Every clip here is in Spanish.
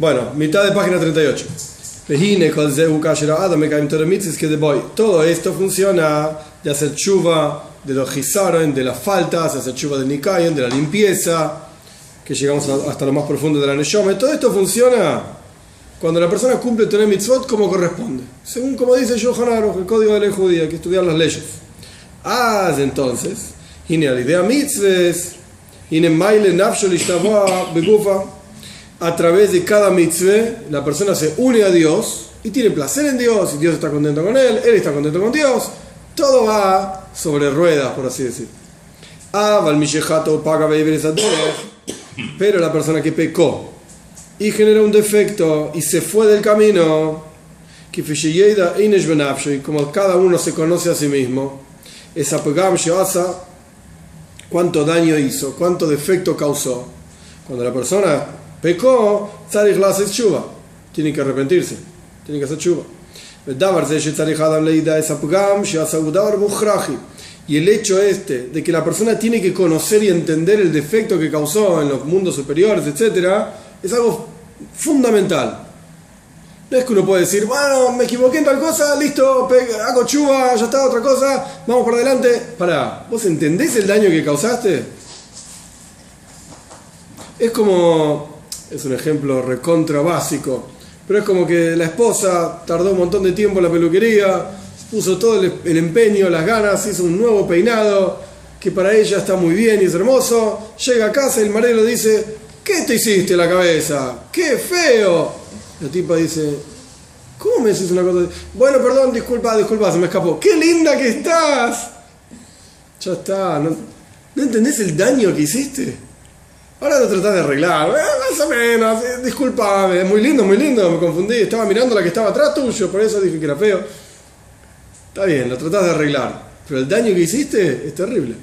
Bueno, mitad de página 38. Todo esto funciona de hacer chuva de los gizaron, de las faltas, hacer chuva de nikayon, de la limpieza, que llegamos hasta lo más profundo de la neshome. Todo esto funciona cuando la persona cumple tener mitzvot como corresponde. Según como dice Johan Aruch, el código de la judía, que estudiar las leyes. Ah, entonces, idea mitzvahs, y maile nafshol begufa a través de cada mitzvah, la persona se une a Dios y tiene placer en Dios, y Dios está contento con él, él está contento con Dios, todo va sobre ruedas, por así decir. Ah, pero la persona que pecó y generó un defecto y se fue del camino, y como cada uno se conoce a sí mismo, esa cuánto daño hizo, cuánto defecto causó. Cuando la persona pecó, tiene que arrepentirse, tiene que hacer chuva. Y el hecho este de que la persona tiene que conocer y entender el defecto que causó en los mundos superiores, etc., es algo fundamental. No es que uno puede decir, bueno, me equivoqué en tal cosa, listo, hago chuva, ya está, otra cosa, vamos por adelante. Para, ¿vos entendés el daño que causaste? Es como, es un ejemplo recontra básico, pero es como que la esposa tardó un montón de tiempo en la peluquería, puso todo el, empeño, las ganas, hizo un nuevo peinado que para ella está muy bien y es hermoso. Llega a casa y el marido dice, ¿qué te hiciste la cabeza? ¡Qué feo! La tipa dice, ¿cómo me decís una cosa? Bueno, perdón, disculpa, disculpa, se me escapó. ¡Qué linda que estás! Ya está, ¿no, entendés el daño que hiciste? Ahora lo tratás de arreglar, eh, más o menos, eh, disculpame, muy lindo, muy lindo, me confundí, estaba mirando la que estaba atrás tuyo, por eso dije que era feo. Está bien, lo tratás de arreglar, pero el daño que hiciste es terrible.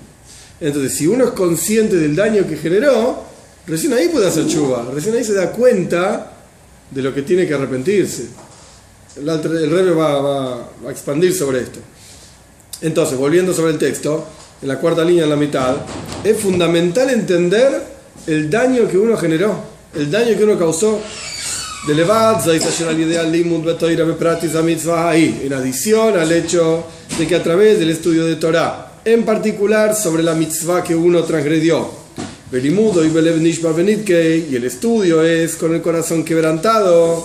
Entonces, si uno es consciente del daño que generó, recién ahí puede hacer chuva, recién ahí se da cuenta de lo que tiene que arrepentirse. El, el Rebe va, a expandir sobre esto. Entonces, volviendo sobre el texto, en la cuarta línea, en la mitad, es fundamental entender el daño que uno generó, el daño que uno causó. De en adición al hecho de que a través del estudio de Torah, en particular sobre la mitzvah que uno transgredió, Belimudo y y el estudio es con el corazón quebrantado,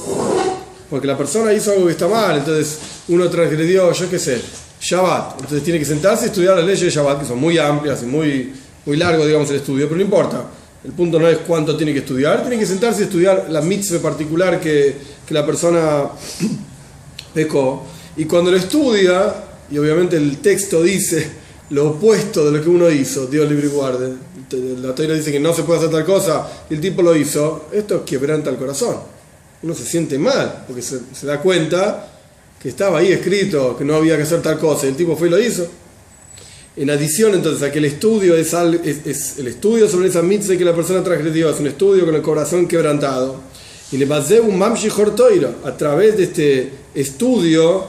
porque la persona hizo algo que está mal, entonces uno transgredió, yo qué sé, Shabbat, entonces tiene que sentarse y estudiar las leyes de Shabbat, que son muy amplias y muy, muy largo, digamos, el estudio, pero no importa. El punto no es cuánto tiene que estudiar, tiene que sentarse y estudiar la mitzvah particular que, que la persona pecó. Y cuando lo estudia, y obviamente el texto dice lo opuesto de lo que uno hizo, Dios libre y guarde. La teoría dice que no se puede hacer tal cosa y el tipo lo hizo, esto quebranta el corazón. Uno se siente mal porque se, da cuenta que estaba ahí escrito que no había que hacer tal cosa y el tipo fue y lo hizo. En adición entonces a que el estudio es, es, el estudio sobre esa mitzvah que la persona transgredió, es un estudio con el corazón quebrantado. Y le pasé un mamshi a través de este estudio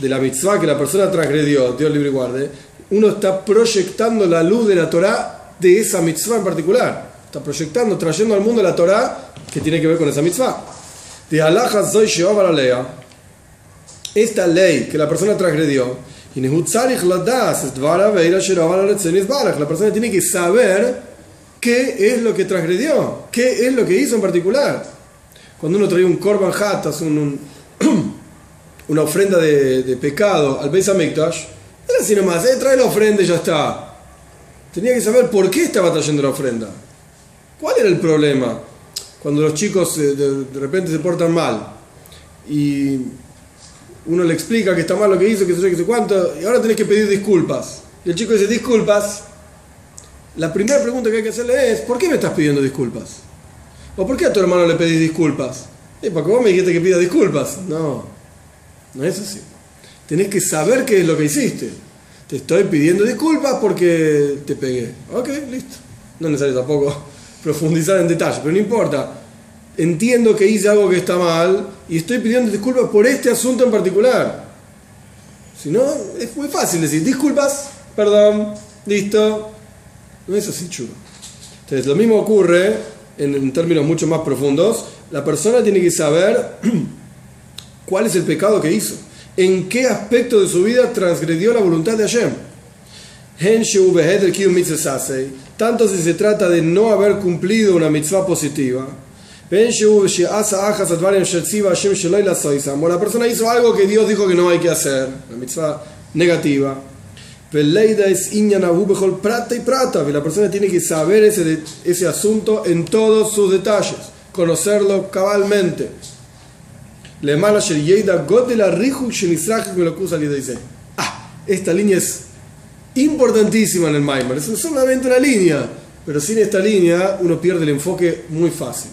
de la mitzvah que la persona transgredió, Dios libre y guarde, uno está proyectando la luz de la Torah de esa mitzvah en particular. Está proyectando, trayendo al mundo la Torah que tiene que ver con esa mitzvah. De Allah soy Esta ley que la persona transgredió, la persona tiene que saber qué es lo que transgredió, qué es lo que hizo en particular. Cuando uno trae un korban hatas, un, una ofrenda de, pecado al Beis Hamikdash, era así nomás, eh, trae la ofrenda y ya está. Tenía que saber por qué estaba trayendo la ofrenda. ¿Cuál era el problema? Cuando los chicos eh, de, repente se portan mal y uno le explica que está mal lo que hizo, que sé yo, que sé cuánto, y ahora tenés que pedir disculpas. Y el chico dice, disculpas. La primera pregunta que hay que hacerle es, ¿por qué me estás pidiendo disculpas? ¿O por qué a tu hermano le pedís disculpas? Eh, porque vos me dijiste que pida disculpas. No, no es así tenés que saber qué es lo que hiciste. Te estoy pidiendo disculpas porque te pegué. Ok, listo. No es necesario tampoco profundizar en detalle, pero no importa. Entiendo que hice algo que está mal y estoy pidiendo disculpas por este asunto en particular. Si no, es muy fácil decir disculpas, perdón, listo. No es así chulo. Entonces, lo mismo ocurre en, en términos mucho más profundos, la persona tiene que saber cuál es el pecado que hizo, en qué aspecto de su vida transgredió la voluntad de Hashem. Tanto si se trata de no haber cumplido una mitzvah positiva, o la persona hizo algo que Dios dijo que no hay que hacer, una mitzvah negativa. Es prata y prata, la persona tiene que saber ese, ese asunto en todos sus detalles, conocerlo cabalmente. La me lo dice. Ah, esta línea es importantísima en el Maimer, es solamente una línea, pero sin esta línea uno pierde el enfoque muy fácil.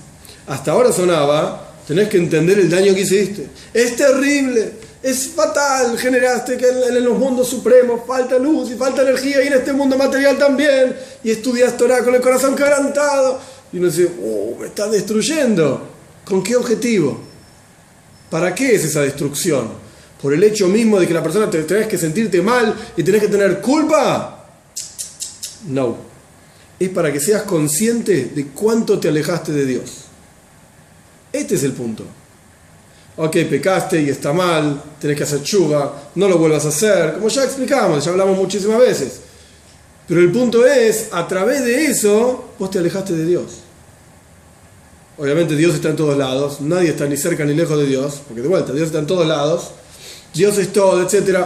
Hasta ahora sonaba, tenés que entender el daño que hiciste. Es terrible, es fatal, generaste que en, los mundos supremos falta luz y falta energía y en este mundo material también. Y estudias Torah con el corazón quebrantado. Y uno dice, oh, me está destruyendo. ¿Con qué objetivo? ¿Para qué es esa destrucción? ¿Por el hecho mismo de que la persona te tenés que sentirte mal y tenés que tener culpa? No. Es para que seas consciente de cuánto te alejaste de Dios. Este es el punto. Ok, pecaste y está mal, tenés que hacer chuga, no lo vuelvas a hacer, como ya explicamos, ya hablamos muchísimas veces. Pero el punto es, a través de eso, vos te alejaste de Dios. Obviamente Dios está en todos lados, nadie está ni cerca ni lejos de Dios, porque de vuelta, Dios está en todos lados, Dios es todo, etc.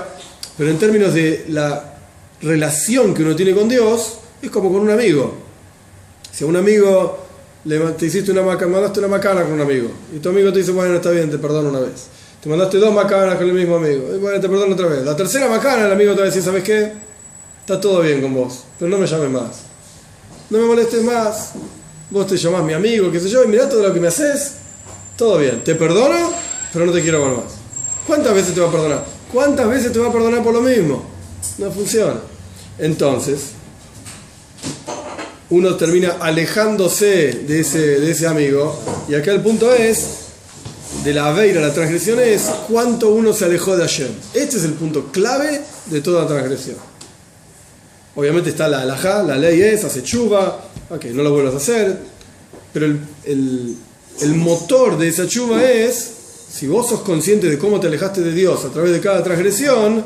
Pero en términos de la relación que uno tiene con Dios, es como con un amigo. Si a un amigo te hiciste una macana, mandaste una macana con un amigo. Y tu amigo te dice, bueno, está bien, te perdono una vez. Te mandaste dos macanas con el mismo amigo. Y bueno, te perdono otra vez. La tercera macana, el amigo te va a decir, ¿sabes qué? Está todo bien con vos, pero no me llames más. No me molestes más. Vos te llamás mi amigo, qué sé yo, y mirá todo lo que me haces. Todo bien. Te perdono, pero no te quiero ver más. ¿Cuántas veces te va a perdonar? ¿Cuántas veces te va a perdonar por lo mismo? No funciona. Entonces, uno termina alejándose de ese, de ese amigo. Y acá el punto es, de la aveira, la transgresión es cuánto uno se alejó de Hashem. Este es el punto clave de toda transgresión. Obviamente está la alajá, la ley es, hace chuva, ok, no lo vuelvas a hacer, pero el, el, motor de esa chuva es, si vos sos consciente de cómo te alejaste de Dios a través de cada transgresión,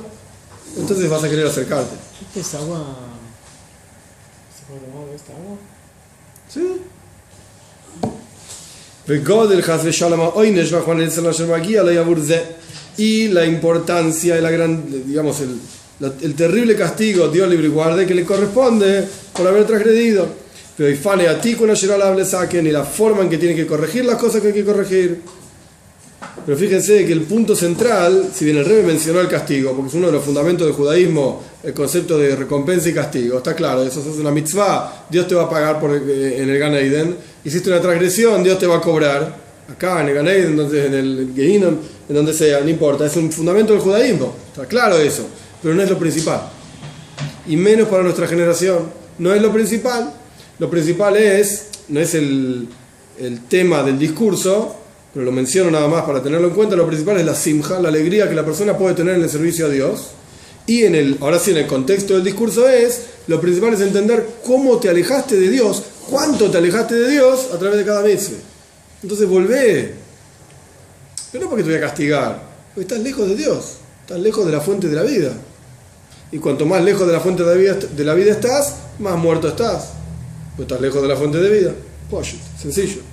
entonces vas a querer acercarte. ¿Es agua esta agua? Sí. Y la importancia y la gran, digamos, el, el terrible castigo, Dios libre y guarde, que le corresponde por haber transgredido. Pero y fane a ti la saquen y la forma en que tiene que corregir las cosas que hay que corregir. Pero fíjense que el punto central, si bien el Rebe mencionó el castigo, porque es uno de los fundamentos del judaísmo, el concepto de recompensa y castigo, está claro, eso es una mitzvah, Dios te va a pagar por, eh, en el Gan Eden, hiciste una transgresión, Dios te va a cobrar, acá en el Gan Eden, en el Geinom, en donde sea, no importa, es un fundamento del judaísmo, está claro eso, pero no es lo principal. Y menos para nuestra generación, no es lo principal, lo principal es, no es el, el tema del discurso, pero lo menciono nada más para tenerlo en cuenta, lo principal es la simja, la alegría que la persona puede tener en el servicio a Dios. Y en el, ahora sí, en el contexto del discurso es, lo principal es entender cómo te alejaste de Dios, cuánto te alejaste de Dios a través de cada mes. Entonces volvé. Pero no porque te voy a castigar, porque estás lejos de Dios, estás lejos de la fuente de la vida. Y cuanto más lejos de la fuente de la vida, estás, más muerto estás. Pues estás lejos de la fuente de vida. Pues, sencillo.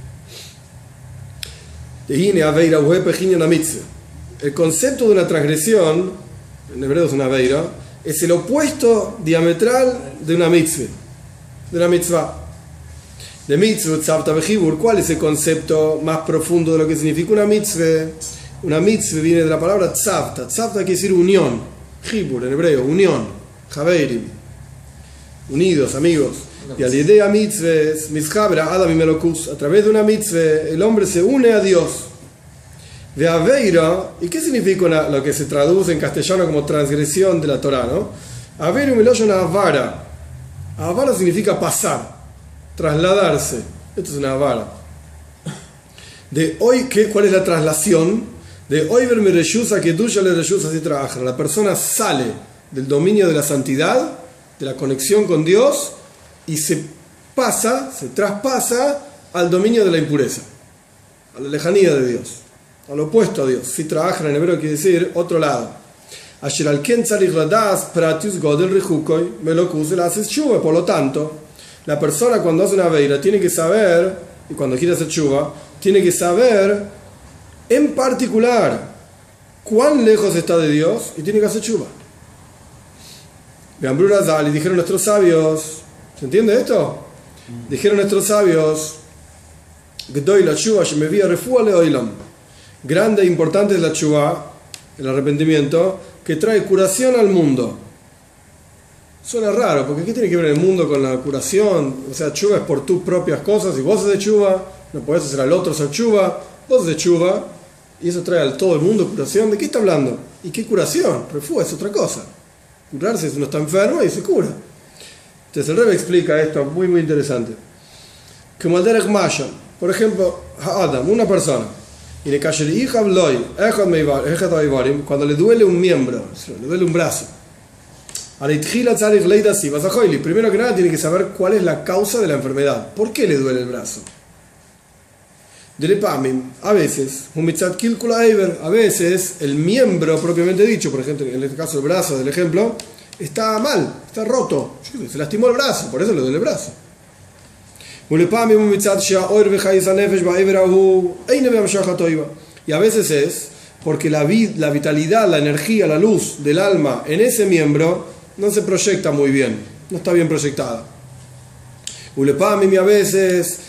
El concepto de una transgresión, en hebreo es una veira, es el opuesto diametral de una mitzvah. De mitzvah. De mitzvah, ¿cuál es el concepto más profundo de lo que significa una mitzvah? Una mitzvah viene de la palabra tzavta. Tzavta quiere decir unión. Hibur en hebreo, unión. Javeirim. Unidos, amigos. Y al idea mitzvahs, mishabra adam y a través de una mitzvah, el hombre se une a Dios. De Aveira, ¿y qué significa lo que se traduce en castellano como transgresión de la Torah? ¿no? Aveira una avara. Avara significa pasar, trasladarse. Esto es una avara. De hoy, ¿qué, ¿cuál es la traslación? De hoy verme reyusa que tuya le reyusa así trabaja. La persona sale del dominio de la santidad, de la conexión con Dios y se pasa, se traspasa al dominio de la impureza, a la lejanía de Dios, al opuesto a Dios. Si trabajan en hebreo quiere decir otro lado. Por lo tanto, la persona cuando hace una veira tiene que saber, y cuando quiere hacer chuva, tiene que saber en particular cuán lejos está de Dios y tiene que hacer chuva. y dijeron nuestros sabios, ¿se entiende esto? Dijeron nuestros sabios, Grande e importante es la chuva, el arrepentimiento, que trae curación al mundo. Suena raro, porque ¿qué tiene que ver el mundo con la curación? O sea, chuva es por tus propias cosas, y vos haces chuva, no podés hacer al otro hacer chuva, vos haces chuva, y eso trae al todo el mundo curación. ¿De qué está hablando? ¿Y qué curación? Refugio es otra cosa. Curarse es uno está enfermo y se cura. Entonces el Rebbe explica esto muy muy interesante. Como el Derek por ejemplo, Adam, una persona, y le cuando le duele un miembro, le duele un brazo, primero que nada tiene que saber cuál es la causa de la enfermedad. ¿Por qué le duele el brazo? A veces, a veces el miembro propiamente dicho, por ejemplo, en este caso el brazo del ejemplo, está mal, está roto, se lastimó el brazo, por eso le duele el brazo. Y a veces es porque la, la vitalidad, la energía, la luz del alma en ese miembro no se proyecta muy bien, no está bien proyectada. Y a veces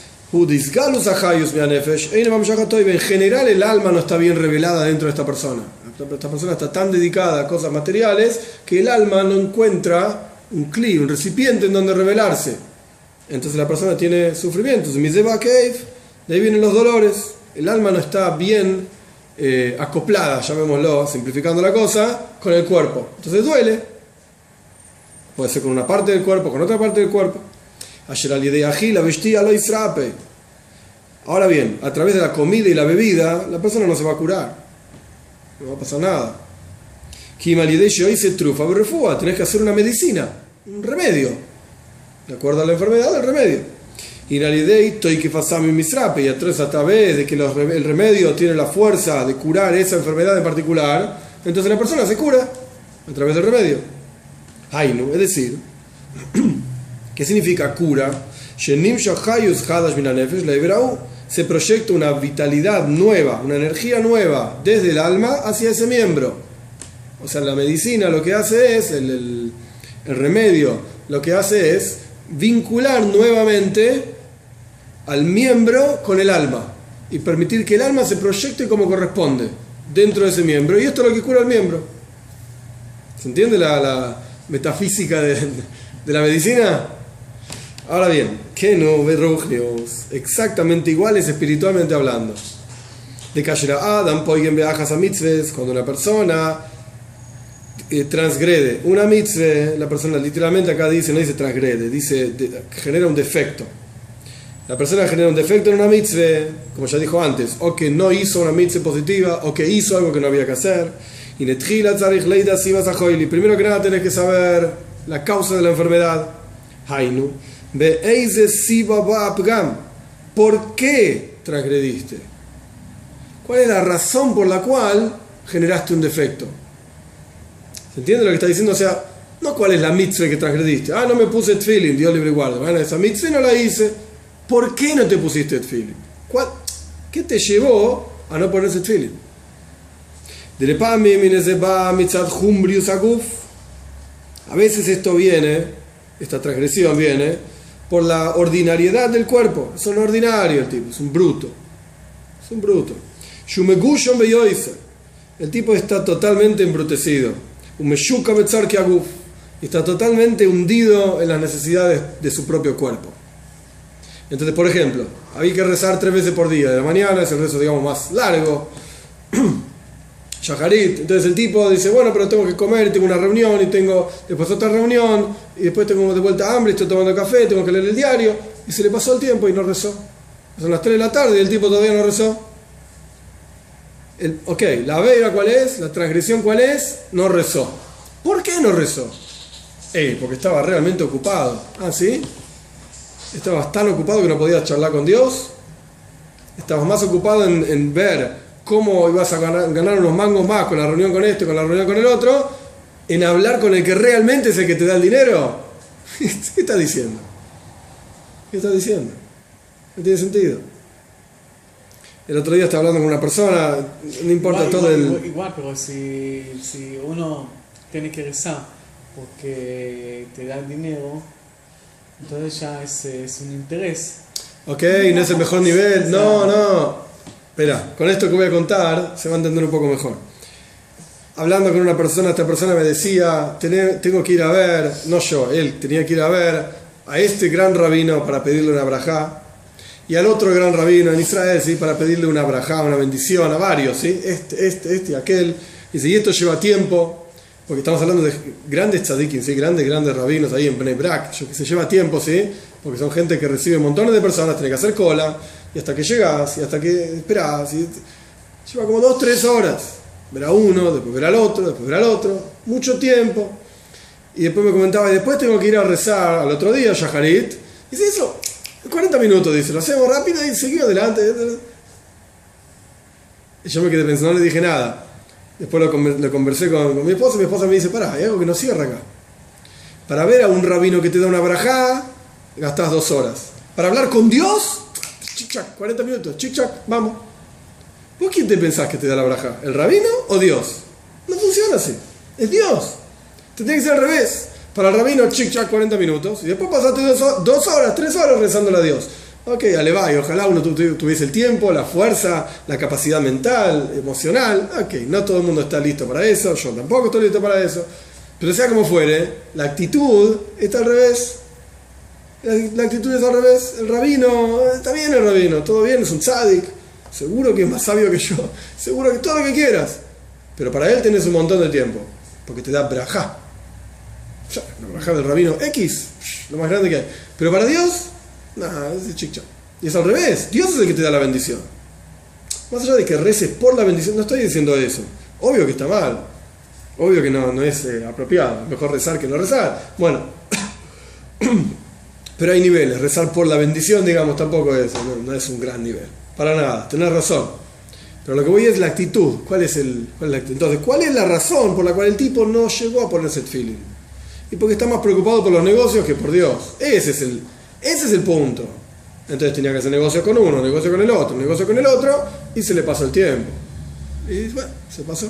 en general el alma no está bien revelada dentro de esta persona. Esta persona está tan dedicada a cosas materiales que el alma no encuentra un cli, un recipiente en donde revelarse. Entonces la persona tiene sufrimientos. de ahí vienen los dolores. El alma no está bien eh, acoplada, llamémoslo, simplificando la cosa, con el cuerpo. Entonces duele. Puede ser con una parte del cuerpo, con otra parte del cuerpo. Ahora bien, a través de la comida y la bebida, la persona no se va a curar. No va a pasar nada. trufa, tenés que hacer una medicina, un remedio. De acuerdo a la enfermedad, el remedio. Y y a través de que el remedio tiene la fuerza de curar esa enfermedad en particular, entonces la persona se cura a través del remedio. Hainu, es decir, ¿qué significa cura? Se proyecta una vitalidad nueva, una energía nueva desde el alma hacia ese miembro. O sea, la medicina lo que hace es, el, el remedio lo que hace es vincular nuevamente al miembro con el alma y permitir que el alma se proyecte como corresponde dentro de ese miembro. Y esto es lo que cura al miembro. ¿Se entiende la, metafísica de, de la medicina? Ahora bien, que no exactamente iguales espiritualmente hablando. De Kashira Adam, Poigen Beajas a mitzvahs, cuando una persona eh, transgrede una mitzvah, la persona literalmente acá dice, no dice transgrede, dice genera un defecto. La persona genera un defecto en una mitzvah, como ya dijo antes, o que no hizo una mitzvah positiva, o que hizo algo que no había que hacer. Y primero que nada tenés que saber la causa de la enfermedad. Hainu ¿Por qué transgrediste? ¿Cuál es la razón por la cual generaste un defecto? ¿Se entiende lo que está diciendo? O sea, no cuál es la mitzvah que transgrediste. Ah, no me puse tefilin, Dios libre guarda. Bueno, esa mitzvah no la hice. ¿Por qué no te pusiste tefilin? ¿Qué te llevó a no ponerse tefilin? A veces esto viene, esta transgresión viene por la ordinariedad del cuerpo. Es un ordinario el tipo, es un bruto. Es un bruto. El tipo está totalmente embrutecido. Está totalmente hundido en las necesidades de su propio cuerpo. Entonces, por ejemplo, hay que rezar tres veces por día. De la mañana es el rezo, digamos, más largo. Shaharit. Entonces el tipo dice, bueno, pero tengo que comer, tengo una reunión, y tengo después otra reunión, y después tengo de vuelta hambre, estoy tomando café, tengo que leer el diario, y se le pasó el tiempo y no rezó. Son las 3 de la tarde y el tipo todavía no rezó. El, ok, la veira cuál es, la transgresión cuál es, no rezó. ¿Por qué no rezó? Eh, porque estaba realmente ocupado. ¿Ah, sí? Estabas tan ocupado que no podías charlar con Dios. Estabas más ocupado en, en ver cómo ibas a ganar, ganar, unos mangos más con la reunión con este, con la reunión con el otro, en hablar con el que realmente es el que te da el dinero. ¿Qué estás diciendo? ¿Qué estás diciendo? No tiene sentido. El otro día estaba hablando con una persona, no importa igual, todo igual, el... igual, igual, pero si, si uno tiene que rezar porque te da el dinero, entonces ya es, es un interés. Ok, no es el mejor nivel. No, no. Espera, con esto que voy a contar se va a entender un poco mejor. Hablando con una persona, esta persona me decía, "Tené- tengo que ir a ver, no yo, él tenía que ir a ver a este gran rabino para pedirle una brajá y al otro gran rabino en Israel, ¿sí? para pedirle una brajá, una bendición, a varios, ¿sí? este, este, este y aquel. Dice, y esto lleva tiempo, porque estamos hablando de grandes tzadikim, ¿sí? grandes, grandes rabinos ahí en Bnei Brak, que se lleva tiempo, ¿sí? porque son gente que recibe montones de personas, tiene que hacer cola, y hasta que llegas, y hasta que esperas, y lleva como dos, tres horas. Ver a uno, después ver al otro, después ver al otro, mucho tiempo. Y después me comentaba, y después tengo que ir a rezar al otro día, Yaharit. Y dice eso, 40 minutos, dice, lo hacemos rápido y seguimos adelante. Y yo me quedé pensando, no le dije nada. Después lo, lo conversé con, mi esposa y mi esposa me dice, pará, hay algo que no cierra acá. Para ver a un rabino que te da una brajá, gastás dos horas. Para hablar con Dios, chic-chac, 40 minutos, chic-chac, vamos. ¿Vos quién te pensás que te da la brajá? ¿El rabino o Dios? No funciona así. Es Dios. Te tiene que ser al revés. Para el rabino, chic-chac, 40 minutos. Y después pasaste dos horas, tres horas rezándole a Dios. Ok, dale y ojalá uno tu- tu- tuviese el tiempo, la fuerza, la capacidad mental, emocional. Ok, no todo el mundo está listo para eso, yo tampoco estoy listo para eso. Pero sea como fuere, la actitud está al revés. La, la actitud es al revés. El rabino, eh, está bien el rabino, todo bien, es un tzadik. Seguro que es más sabio que yo. Seguro que todo lo que quieras. Pero para él tenés un montón de tiempo. Porque te da brajá. Ya, La brajá del rabino X, lo más grande que hay. Pero para Dios, nada, es chic chac. Y es al revés. Dios es el que te da la bendición. Más allá de que reces por la bendición, no estoy diciendo eso. Obvio que está mal. Obvio que no, no es eh, apropiado. Mejor rezar que no rezar. Bueno. Pero hay niveles. Rezar por la bendición, digamos, tampoco es, no, no es un gran nivel. Para nada. Tenés razón. Pero lo que voy es la actitud. ¿Cuál es el, cuál es la? Entonces, ¿cuál es la razón por la cual el tipo no llegó a ponerse el feeling? Y porque está más preocupado por los negocios que por Dios. Ese es el, ese es el punto. Entonces tenía que hacer negocios con uno, negocio con el otro, negocio con el otro, y se le pasó el tiempo. Y bueno, se pasó.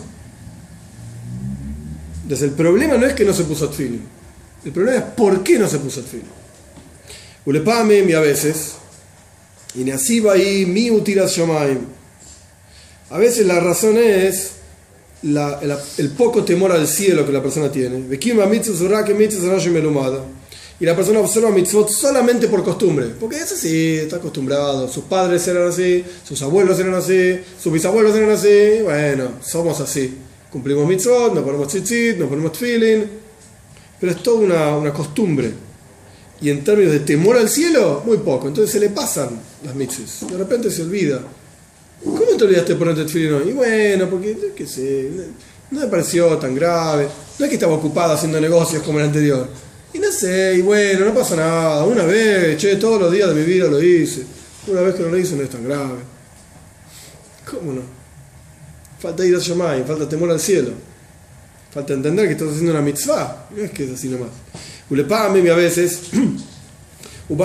Entonces el problema no es que no se puso feeling. El problema es por qué no se puso feeling. Ulepame mi a veces, y Nasiba y mi utiras shomaim. A veces la razón es la- el, el poco temor al cielo que la persona tiene. Y la persona observa mitzvot solamente por costumbre. Porque es así, está acostumbrado. Sus padres eran así, sus abuelos eran así, sus bisabuelos eran así. Bueno, somos así. Cumplimos mitzvot, nos ponemos tzitzit, nos ponemos feeling. Pero es toda una, una costumbre. Y en términos de temor al cielo, muy poco. Entonces se le pasan las mitzvahs. De repente se olvida. ¿Cómo te olvidaste de ponerte hoy? Y bueno, porque, qué sé, no me pareció tan grave. No es que estaba ocupado haciendo negocios como el anterior. Y no sé, y bueno, no pasa nada. Una vez, che, todos los días de mi vida lo hice. Una vez que no lo hice no es tan grave. ¿Cómo no? Falta ir a Shomai, falta temor al cielo. Falta entender que estás haciendo una mitzvah. No es que es así nomás. Ulepame a veces. Y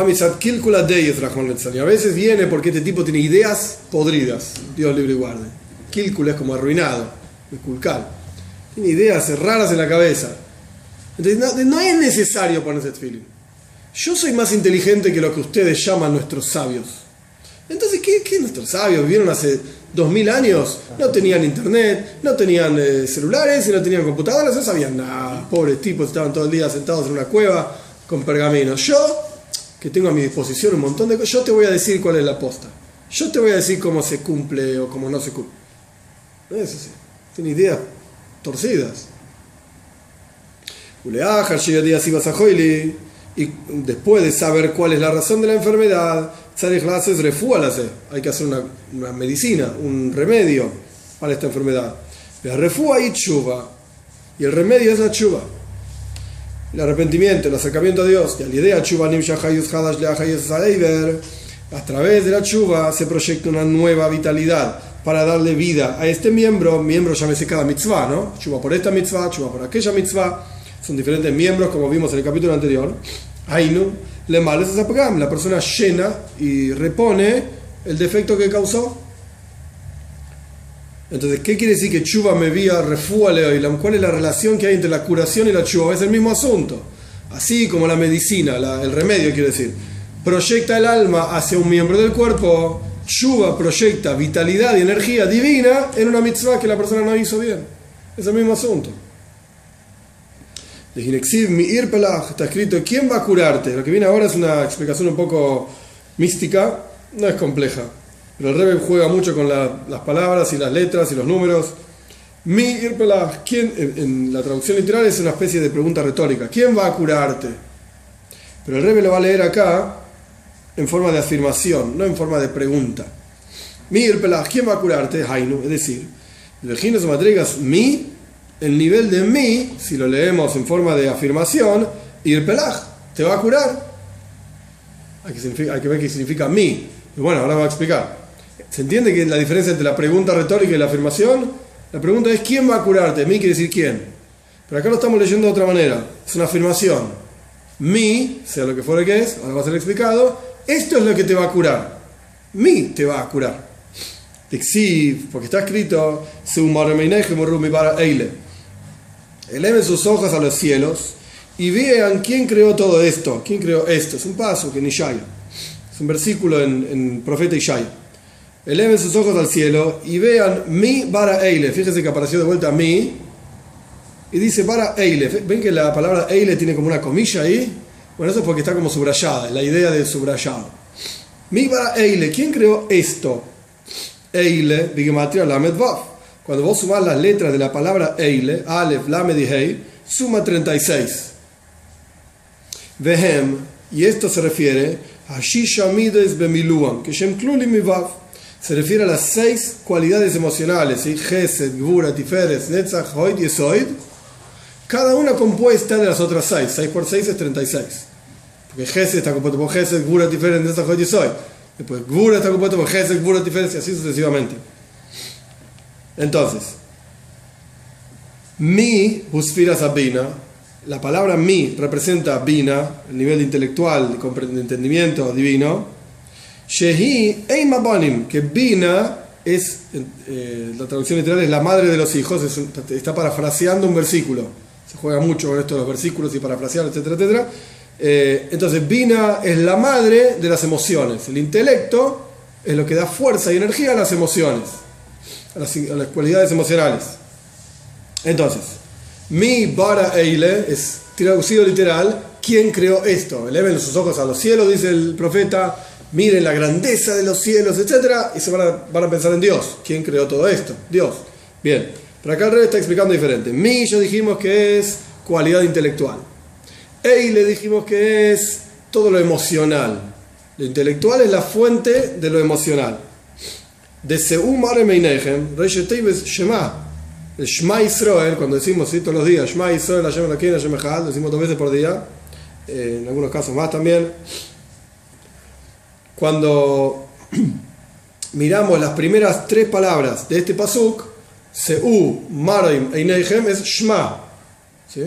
a veces viene porque este tipo tiene ideas podridas. Dios libre y guarde. Kilkula es como arruinado. Es kulkal. Tiene ideas raras en la cabeza. No, es necesario ponerse feeling. Yo soy más inteligente que lo que ustedes llaman nuestros sabios. Entonces, ¿qué, qué nuestros sabios? Vivieron hace dos mil años, no tenían internet, no tenían eh, celulares no tenían computadoras, no sabían nada. Pobres tipos, estaban todo el día sentados en una cueva con pergaminos. Yo, que tengo a mi disposición un montón de cosas, yo te voy a decir cuál es la posta. Yo te voy a decir cómo se cumple o cómo no se cumple. No es así. Tiene ideas torcidas. Uleaja, llega día si vas a Joili, y después de saber cuál es la razón de la enfermedad. Hay que hacer una, una medicina, un remedio para esta enfermedad. La refúa y chuva. Y el remedio es la chuva. el arrepentimiento, el acercamiento a Dios, la idea a través de la chuva se proyecta una nueva vitalidad para darle vida a este miembro, miembro llámese cada mitzvah, ¿no? Chuva por esta mitzvah, chuva por aquella mitzvah, son diferentes miembros como vimos en el capítulo anterior. Ainu, le males la persona llena y repone el defecto que causó. Entonces, ¿qué quiere decir que chuva me vía refúale ¿Cuál es la relación que hay entre la curación y la chuva? Es el mismo asunto. Así como la medicina, el remedio quiere decir. Proyecta el alma hacia un miembro del cuerpo, chuva proyecta vitalidad y energía divina en una mitzvah que la persona no hizo bien. Es el mismo asunto. Está escrito, ¿quién va a curarte? Lo que viene ahora es una explicación un poco mística, no es compleja. Pero el Rebbe juega mucho con las palabras y las letras y los números. Mi irpelach, ¿quién, en, la traducción literal es una especie de pregunta retórica. ¿Quién va a curarte? Pero el Rebbe lo va a leer acá en forma de afirmación, no en forma de pregunta. Mi irpelach, ¿quién va a curarte? Hainu, es decir, o Matrigas, mi el nivel de mí, si lo leemos en forma de afirmación, ir pelaj, te va a curar. Hay que, ver qué significa mí. Y bueno, ahora voy a explicar. ¿Se entiende que la diferencia entre la pregunta retórica y la afirmación? La pregunta es ¿quién va a curarte? Mí quiere decir quién. Pero acá lo estamos leyendo de otra manera. Es una afirmación. Mí, sea lo que fuera que es, ahora va a ser explicado, esto es lo que te va a curar. Mí te va a curar. Porque está escrito, eleven sus ojos a los cielos y vean quién creó todo esto, quién creó esto. Es un paso que en Ishaya, es un versículo en, profeta Ishaya. Eleven sus ojos al cielo y vean mi bara eile. Fíjense que apareció de vuelta mi y dice bara eile. ¿Ven que la palabra eile tiene como una comilla ahí? Bueno, eso es porque está como subrayada, la idea de subrayado. Mi bara eile, ¿quién creó esto? Eile, bigematria lamed vav. Cuando vos sumás las letras de la palabra Eile, Aleph, Lamed y Hei, suma 36. Vehem, y esto se refiere a Shisha Mides Bemiluam, que Shem Kluli Mivav. Se refiere a las seis cualidades emocionales, ¿sí? Gesed, Gvura, Tiferes, Netzach, Hoid y Esoid, cada una compuesta de las otras seis. 6 por 6 es 36. Porque Gesed está compuesto por Gesed, Gvura, Tiferes, Netzach, Hoid y Esoid. Después Gvura está compuesto por Gesed, Gvura, Tiferes y así sucesivamente. Entonces, mi husfira sabina, la palabra mi representa bina, el nivel intelectual, de entendimiento divino. Shehi eimabonim, que bina es, eh, la traducción literal es la madre de los hijos, está parafraseando un versículo. Se juega mucho con esto de los versículos y parafrasear, etcétera, etcétera. Eh, entonces, Bina es la madre de las emociones. El intelecto es lo que da fuerza y energía a las emociones a las, cualidades emocionales. Entonces, mi bara eile es traducido literal, ¿quién creó esto? Eleven sus ojos a los cielos, dice el profeta, miren la grandeza de los cielos, etc. Y se van a, van a pensar en Dios. ¿Quién creó todo esto? Dios. Bien, pero acá el rey está explicando diferente. Mi yo dijimos que es cualidad intelectual. Eile dijimos que es todo lo emocional. Lo intelectual es la fuente de lo emocional de Seum Aremeinechem, Resheteives Shema. El Shema Israel, cuando decimos ¿sí? todos los días, Shema Israel, Hashem Lakin, Hashem Echad, decimos dos veces por día, eh, en algunos casos más también. Cuando miramos las primeras tres palabras de este pasuk, Seu, Marim, Einechem, es Shema. ¿sí?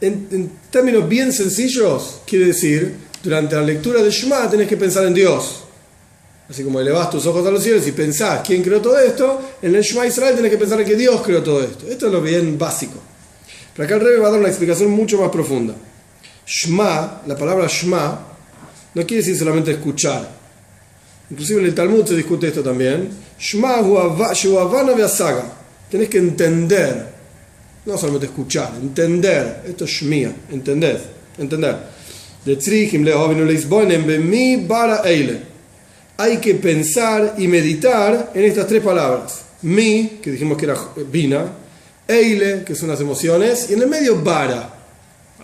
En, en, términos bien sencillos, quiere decir, durante la lectura de Shema tenés que pensar en Dios. Así como elevas tus ojos a los cielos y pensás quién creó todo esto, en el Shema Israel tenés que pensar en que Dios creó todo esto. Esto es lo bien básico. Pero acá el rey va a dar una explicación mucho más profunda. Shema, la palabra Shema, no quiere decir solamente escuchar. Inclusive en el Talmud se discute esto también. Shema saga. Tenés que entender, no solamente escuchar, entender. Esto es Shmia, entender. entender. De Tzrichim lehovinu leisbonem mi bara eile hay que pensar y meditar en estas tres palabras. Mi, que dijimos que era vina, eile, que son las emociones, y en el medio bara.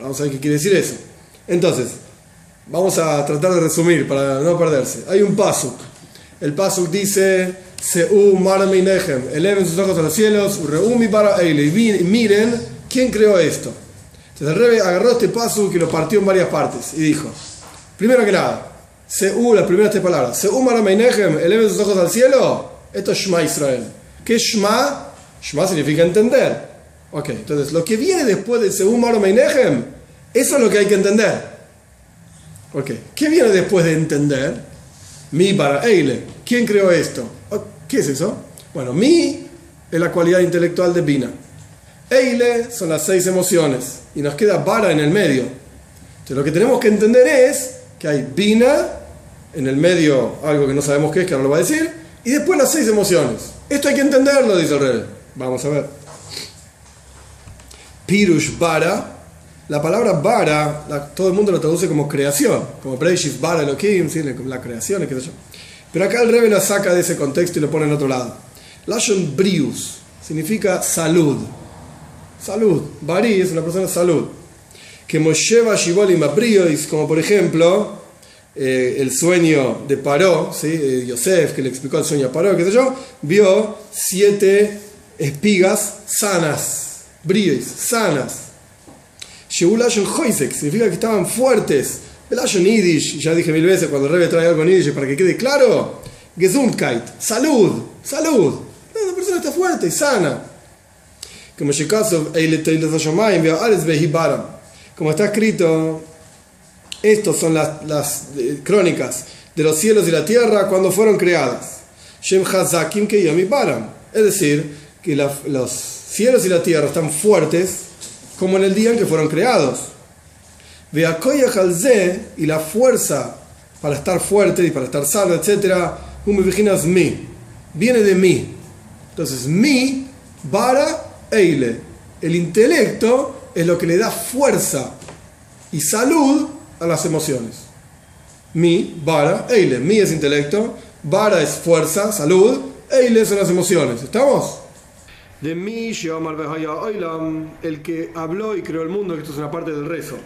vamos a ver qué quiere decir eso. Entonces, vamos a tratar de resumir para no perderse. Hay un paso. El paso dice, Seu eleven sus ojos a los cielos, reumi para eile, y miren quién creó esto. Entonces el Rebe agarró este paso que lo partió en varias partes y dijo, primero que nada, Seú, las primeras tres palabras, Seú Marameinechem, eleve sus ojos al cielo, esto es Shema Israel. ¿Qué es Shema? Shema significa entender. Ok, entonces lo que viene después de Seú Marameinechem, eso es lo que hay que entender. Ok, ¿qué viene después de entender? Mi para Eile. ¿Quién creó esto? ¿Qué es eso? Bueno, mi es la cualidad intelectual de Bina. Eile son las seis emociones y nos queda vara en el medio. Entonces lo que tenemos que entender es que hay Bina, en el medio algo que no sabemos qué es, que ahora lo va a decir, y después las seis emociones. Esto hay que entenderlo, dice el rey. Vamos a ver. Pirush Vara, la palabra Vara, todo el mundo lo traduce como creación, como Breishis Vara Elohim, ¿sí? la creación, qué sé yo. Pero acá el rey lo saca de ese contexto y lo pone en otro lado. Lashon Brius significa salud. Salud. Bari es una persona de salud. Que Mosheva Shibolim Abriois, como por ejemplo eh, el sueño de Paró, ¿sí? Eh, Yosef, que le explicó el sueño a Paró, qué sé yo, vio siete espigas sanas, briois, sanas. Shebulashon Hoisek significa que estaban fuertes. El Ashon Yiddish, ya dije mil veces cuando el Rebe trae algo en Yiddish para que quede claro, Gesundheit, salud, salud. La persona está fuerte y sana. Como está escrito, estas son las, eh, crónicas de los cielos y la tierra cuando fueron creadas. Shem Hazakim que Es decir, que los cielos y la tierra están fuertes como en el día en que fueron creados. y la fuerza para estar fuerte y para estar sano, etc., mi, viene de mí. Entonces, mi, bara, eile. El intelecto es lo que le da fuerza y salud a las emociones. Mi, bara, eile. Mi es intelecto, bara es fuerza, salud, eile son las emociones. ¿Estamos? De mi, el que habló y creó el mundo, esto es una parte del rezo.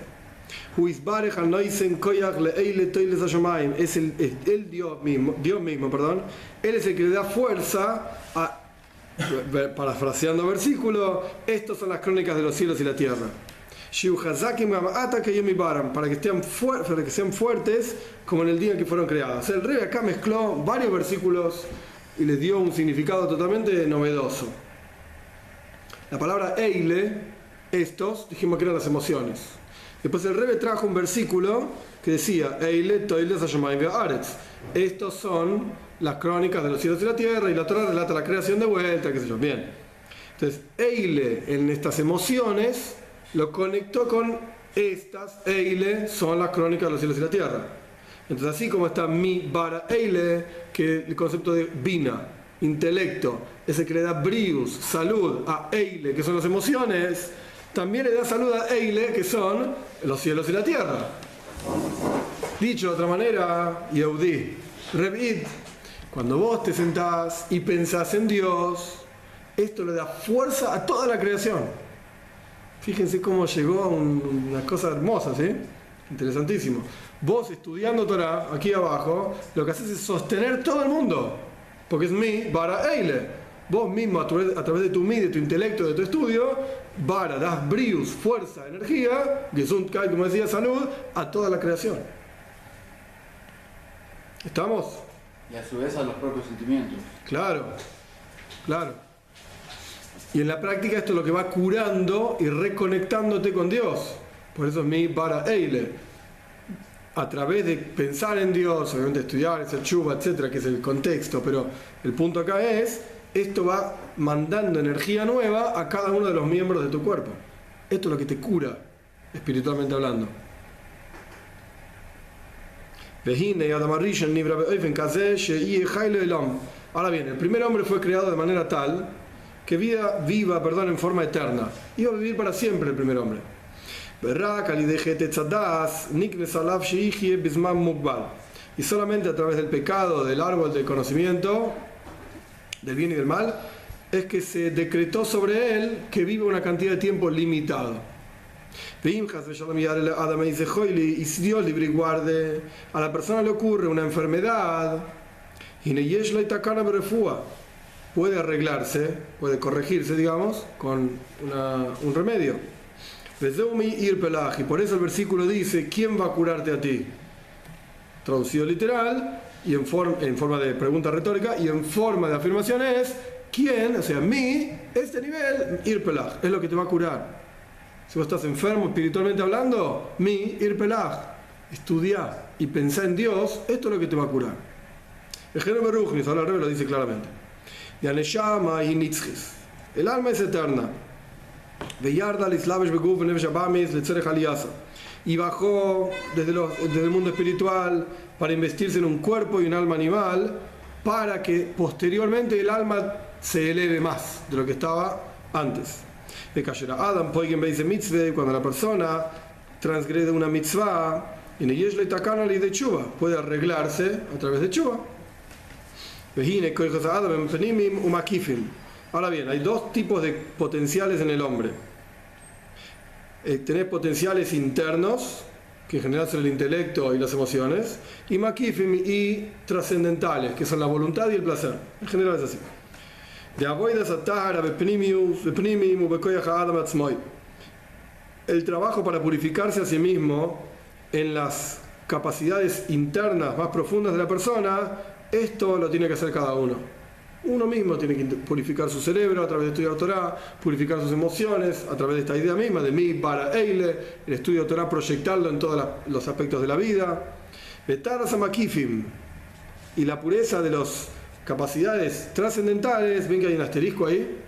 Es el, el Dios mismo, Dios mismo, perdón. Él es el que le da fuerza a parafraseando versículo, estos son las crónicas de los cielos y la tierra. Para que, para que sean fuertes como en el día en que fueron creados. El rey acá mezcló varios versículos y les dio un significado totalmente novedoso. La palabra eile, estos, dijimos que eran las emociones. Después el rey trajo un versículo que decía, eile toiles Estos son las crónicas de los cielos y la tierra y la Torah relata la creación de vuelta, qué sé yo. Bien. Entonces, Eile en estas emociones lo conectó con estas, Eile son las crónicas de los cielos y la tierra. Entonces, así como está mi bara Eile, que el concepto de Bina, intelecto, ese que le da brius, salud a Eile, que son las emociones, también le da salud a Eile, que son los cielos y la tierra. Dicho de otra manera, Yehudi, Revit, cuando vos te sentás y pensás en Dios, esto le da fuerza a toda la creación. Fíjense cómo llegó a una cosa hermosa, ¿sí? Interesantísimo. Vos estudiando Torah, aquí abajo, lo que haces es sostener todo el mundo. Porque es mi, para Eile. Vos mismo, a través, de tu mi, de tu intelecto, de tu estudio, para, das brius, fuerza, energía, Gesundheit, como decía, salud, a toda la creación. ¿Estamos? Y a su vez a los propios sentimientos. Claro, claro. Y en la práctica esto es lo que va curando y reconectándote con Dios. Por eso es mi para Eile. A través de pensar en Dios, obviamente estudiar, ese chuba, etcétera, que es el contexto, pero el punto acá es, esto va mandando energía nueva a cada uno de los miembros de tu cuerpo. Esto es lo que te cura, espiritualmente hablando. Ahora bien, el primer hombre fue creado de manera tal que vida viva perdón, en forma eterna. Iba a vivir para siempre el primer hombre. Y solamente a través del pecado, del árbol del conocimiento, del bien y del mal, es que se decretó sobre él que vive una cantidad de tiempo limitado. Y si Dios libre y guarde, a la persona le ocurre una enfermedad, y puede arreglarse, puede corregirse, digamos, con un remedio. Y por eso el versículo dice, ¿quién va a curarte a ti? Traducido literal y en, forma de pregunta retórica y en forma de afirmación es, ¿quién? O sea, mí, este nivel, ir pelaj, es lo que te va a curar. Si vos estás enfermo espiritualmente hablando, mi ir pelaj, estudia y pensá en Dios, esto es lo que te va a curar. El género Berujnis, ahora lo dice claramente. Y El alma es eterna. Y bajó desde, desde el mundo espiritual para investirse en un cuerpo y un alma animal para que posteriormente el alma se eleve más de lo que estaba antes. De cayera Adam, mitzvah, cuando la persona transgrede una mitzvah, y de chuva, puede arreglarse a través de chuva. Ahora bien, hay dos tipos de potenciales en el hombre. Eh, tenés potenciales internos, que en general son el intelecto y las emociones, y makifim y trascendentales, que son la voluntad y el placer. En general es así. El trabajo para purificarse a sí mismo en las capacidades internas más profundas de la persona, esto lo tiene que hacer cada uno. Uno mismo tiene que purificar su cerebro a través de estudiar Torah, purificar sus emociones a través de esta idea misma de mí para Eile, el estudio de Torah, proyectarlo en todos los aspectos de la vida. y la pureza de las capacidades trascendentales, ven que hay un asterisco ahí.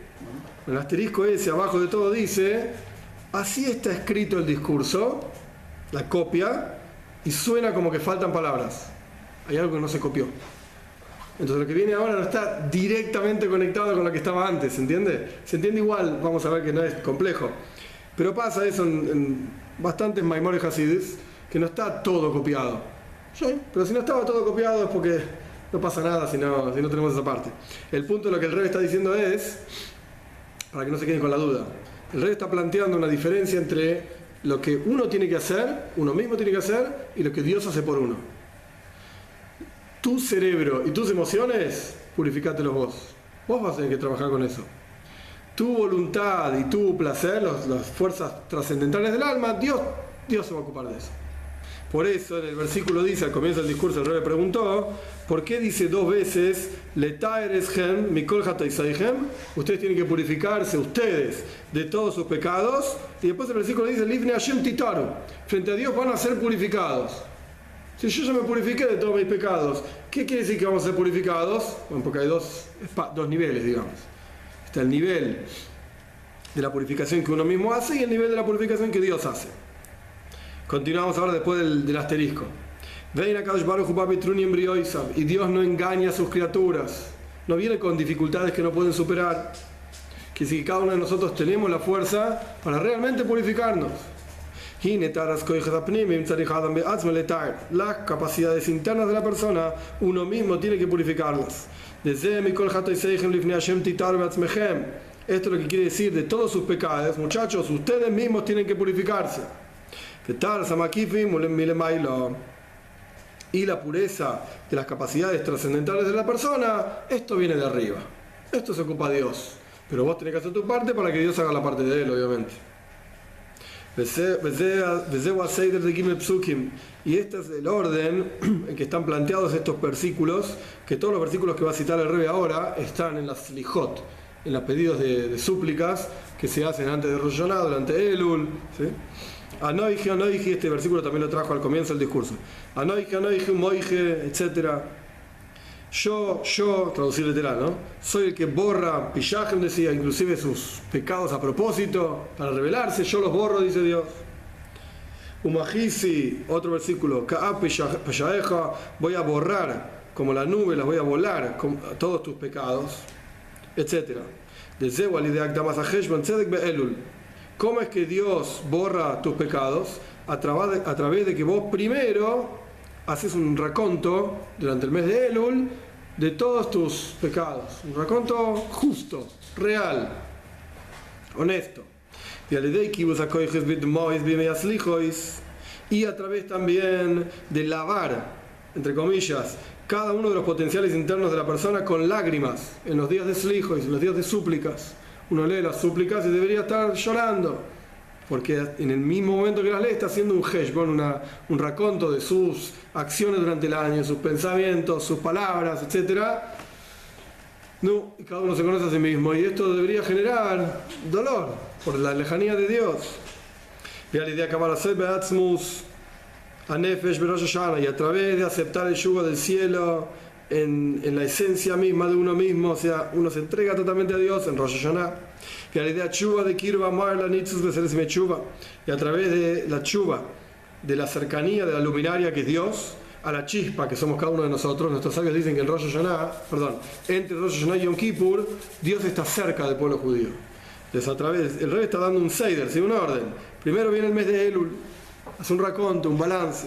El asterisco ese abajo de todo dice, así está escrito el discurso, la copia, y suena como que faltan palabras. Hay algo que no se copió. Entonces lo que viene ahora no está directamente conectado con lo que estaba antes, ¿se entiende? Se entiende igual, vamos a ver que no es complejo. Pero pasa eso en, bastantes Maimores Hasidis, que no está todo copiado. Sí, pero si no estaba todo copiado es porque no pasa nada si no, si no tenemos esa parte. El punto de lo que el rey está diciendo es, para que no se queden con la duda, el rey está planteando una diferencia entre lo que uno tiene que hacer, uno mismo tiene que hacer, y lo que Dios hace por uno tu cerebro y tus emociones, purificátelos vos. Vos vas a tener que trabajar con eso. Tu voluntad y tu placer, las fuerzas trascendentales del alma, Dios, Dios se va a ocupar de eso. Por eso en el versículo dice, al comienzo del discurso, el rey le preguntó, ¿por qué dice dos veces, mikol Ustedes tienen que purificarse, ustedes, de todos sus pecados. Y después el versículo dice. Frente a Dios van a ser purificados. Si yo ya me purifiqué de todos mis pecados, ¿qué quiere decir que vamos a ser purificados? Bueno, porque hay dos, dos niveles, digamos. Está el nivel de la purificación que uno mismo hace y el nivel de la purificación que Dios hace. Continuamos ahora después del, del asterisco. Y Dios no engaña a sus criaturas. No viene con dificultades que no pueden superar. Que si cada uno de nosotros tenemos la fuerza para realmente purificarnos. Las capacidades internas de la persona, uno mismo tiene que purificarlas. Esto es lo que quiere decir de todos sus pecados. Muchachos, ustedes mismos tienen que purificarse. Y la pureza de las capacidades trascendentales de la persona, esto viene de arriba. Esto se ocupa Dios. Pero vos tenés que hacer tu parte para que Dios haga la parte de él, obviamente. Y este es el orden en que están planteados estos versículos, que todos los versículos que va a citar el rey ahora están en las lijot, en los pedidos de, súplicas que se hacen antes de Rosh durante Elul. ¿sí? Anoige, Anoige, este versículo también lo trajo al comienzo del discurso. Anoige, Anoige, Moige, etcétera yo, yo, traducir literal, ¿no? Soy el que borra, Pillajem decía, inclusive sus pecados a propósito, para revelarse, yo los borro, dice Dios. Umajisi, otro versículo, voy a borrar como la nube, las voy a volar todos tus pecados, etc. ¿Cómo es que Dios borra tus pecados? A través, de, a través de que vos primero haces un raconto durante el mes de Elul de todos tus pecados. Un raconto justo, real, honesto. Y a través también de lavar, entre comillas, cada uno de los potenciales internos de la persona con lágrimas en los días de slijois, en los días de súplicas. Uno lee las súplicas y debería estar llorando. Porque en el mismo momento que las lee está haciendo un heshbon, una, un raconto de sus acciones durante el año, sus pensamientos, sus palabras, etc. No, cada uno se conoce a sí mismo y esto debería generar dolor por la lejanía de Dios. Y a través de aceptar el yugo del cielo en, la esencia misma de uno mismo, o sea, uno se entrega totalmente a Dios en Rosh Hashanah. Y a la idea chuva de Kirva Marla de chuva y a través de la chuva, de la cercanía de la luminaria que es Dios, a la chispa que somos cada uno de nosotros. Nuestros sabios dicen que en Rosh Hashanah, perdón, entre Rosh Hashanah y Yom Kippur, Dios está cerca del pueblo judío. Entonces, a través, el rey está dando un Seider, ¿sí? un orden. Primero viene el mes de Elul, hace un raconto, un balance.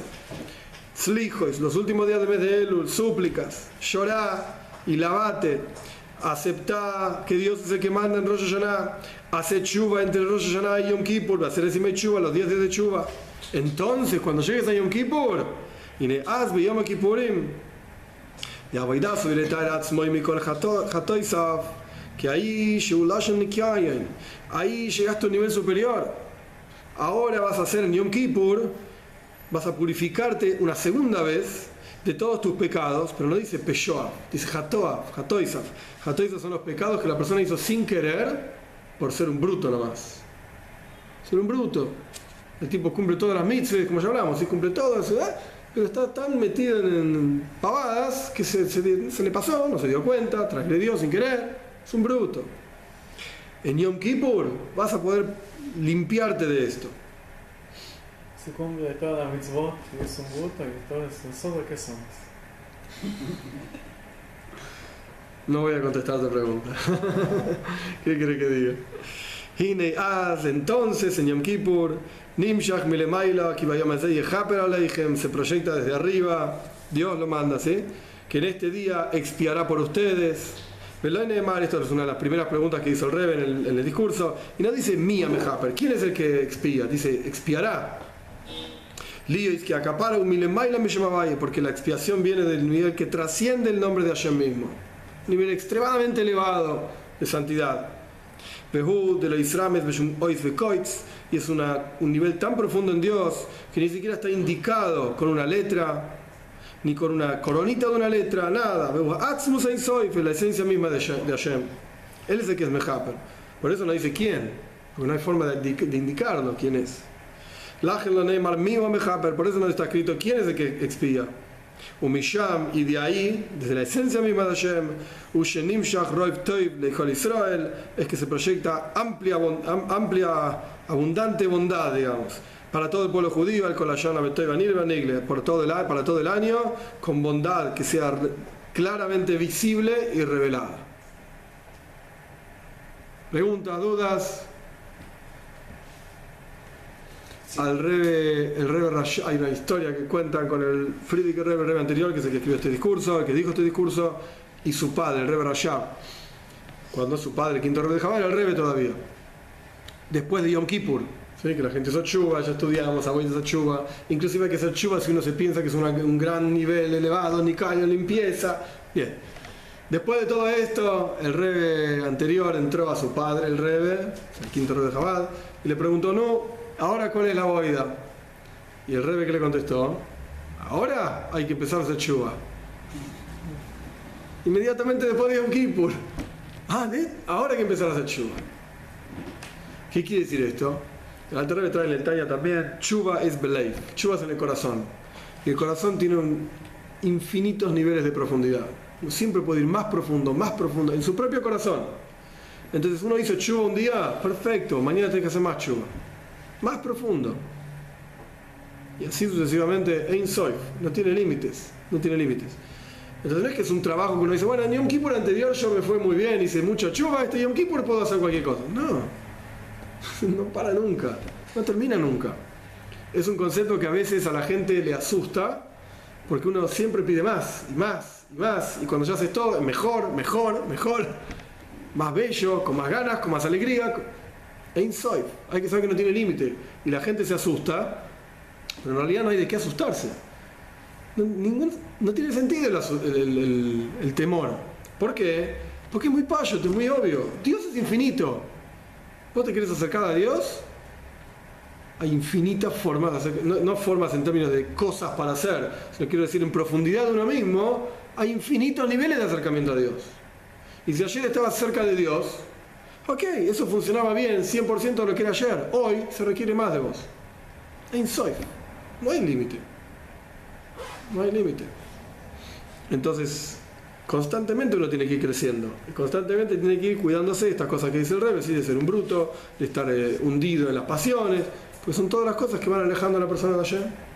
Slijos, los últimos días del mes de Elul, súplicas, llorá y lavate, aceptá que Dios es el que manda en Rosh Hashanah, hace chuva entre Rosh Hashanah y Yom Kippur, hacer ese chuva, los días de chuva. Entonces, cuando llegues a Yom Kippur, y ne az be Yom Kippurim, ya vaidasu letar atzmoy mikol hatoisav, que ahí ahí llegaste a un nivel superior. Ahora vas a hacer en Yom Kippur, vas a purificarte una segunda vez de todos tus pecados, pero no dice Peshoa, dice Hatoa, Hatoisav. Hatoisav son los pecados que la persona hizo sin querer por ser un bruto nomás. Ser un bruto. El tipo cumple todas las mitzvahs, como ya hablamos, y cumple todo, ¿eh? pero está tan metido en, pavadas que se, se, le pasó, no se dio cuenta, transgredió sin querer, es un bruto. En Yom Kippur vas a poder limpiarte de esto. Se cumple de todas las mitzvot y es un bruto y entonces nosotros qué somos. No voy a contestar tu pregunta. ¿Qué cree que diga? Hine az, entonces en Yom Kippur, Nimshach milemaila, se proyecta desde arriba, Dios lo manda, ¿sí? Que en este día expiará por ustedes. Esto es una de las primeras preguntas que hizo el Rebe en el, discurso. Y no dice mía mejaper, ¿quién es el que expía? Dice expiará. Lío es que acapara un milemaila me porque la expiación viene del nivel que trasciende el nombre de Hashem mismo. Un nivel extremadamente elevado de santidad de lo Isrames y es una, un nivel tan profundo en Dios que ni siquiera está indicado con una letra, ni con una coronita de una letra, nada. la esencia misma de Hashem. Él es el que es Mejaper. Por eso no dice quién, porque no hay forma de, indicarlo quién es. Por eso no está escrito quién es el que expía. Umisham, y de ahí, desde la esencia misma de Hashem, Ushenim Shach Roiv Toiv Lechol Israel, es que se proyecta amplia, amplia, abundante bondad, digamos, para todo el pueblo judío, al Kolayana Betoy Vanir por todo el, para todo el año, con bondad que sea claramente visible y revelada. Preguntas, dudas. Al Rebe, el Rebe Rash, hay una historia que cuentan con el Friedrich Rebe, el Rebe anterior, que es el que escribió este discurso, el que dijo este discurso, y su padre, el Rebe Rashab, cuando su padre, el quinto Rebe de Jabal, era el Rebe todavía. Después de Yom Kippur, ¿sí? que la gente hizo chuva, ya estudiamos, abuelos esa chuva, inclusive hay que hacer chuva si uno se piensa que es un gran nivel elevado, ni caño, limpieza, bien. Después de todo esto, el Rebe anterior entró a su padre, el Rebe, el quinto Rebe de Jabal, y le preguntó, no, ¿ahora cuál es la boida? Y el rebe que le contestó, ahora hay que empezar a hacer chuva. Inmediatamente después de Yom Kippur. Ah, ahora hay que empezar a hacer chuva. ¿Qué quiere decir esto? El rebe trae el talla también, chuva es belief, chuva es en el corazón. Y el corazón tiene infinitos niveles de profundidad. Uno siempre puede ir más profundo, más profundo, en su propio corazón. Entonces uno hizo chuva un día, perfecto, mañana tiene que hacer más chuva más profundo. Y así sucesivamente, Ein Soif, no tiene límites, no tiene límites. Entonces no es que es un trabajo que uno dice, bueno, en Yom Kippur anterior yo me fue muy bien, hice mucho chuva, este Yom Kippur puedo hacer cualquier cosa. No, no para nunca, no termina nunca. Es un concepto que a veces a la gente le asusta, porque uno siempre pide más, y más, y más, y cuando ya haces todo, mejor, mejor, mejor, más bello, con más ganas, con más alegría hay que saber que no tiene límite. Y la gente se asusta, pero en realidad no hay de qué asustarse. No, ningún, no tiene sentido el, temor. ¿Por qué? Porque es muy payo, es muy obvio. Dios es infinito. ¿Vos te querés acercar a Dios? hay infinitas formas no, no formas en términos de cosas para hacer, sino quiero decir en profundidad de uno mismo, hay infinitos niveles de acercamiento a Dios. Y si ayer estabas cerca de Dios, ok, eso funcionaba bien, 100% de lo que era ayer, hoy se requiere más de vos. En soy, no hay límite. No hay límite. Entonces, constantemente uno tiene que ir creciendo, constantemente tiene que ir cuidándose de estas cosas que dice el rey, de ser un bruto, de estar eh, hundido en las pasiones, pues son todas las cosas que van alejando a la persona de ayer.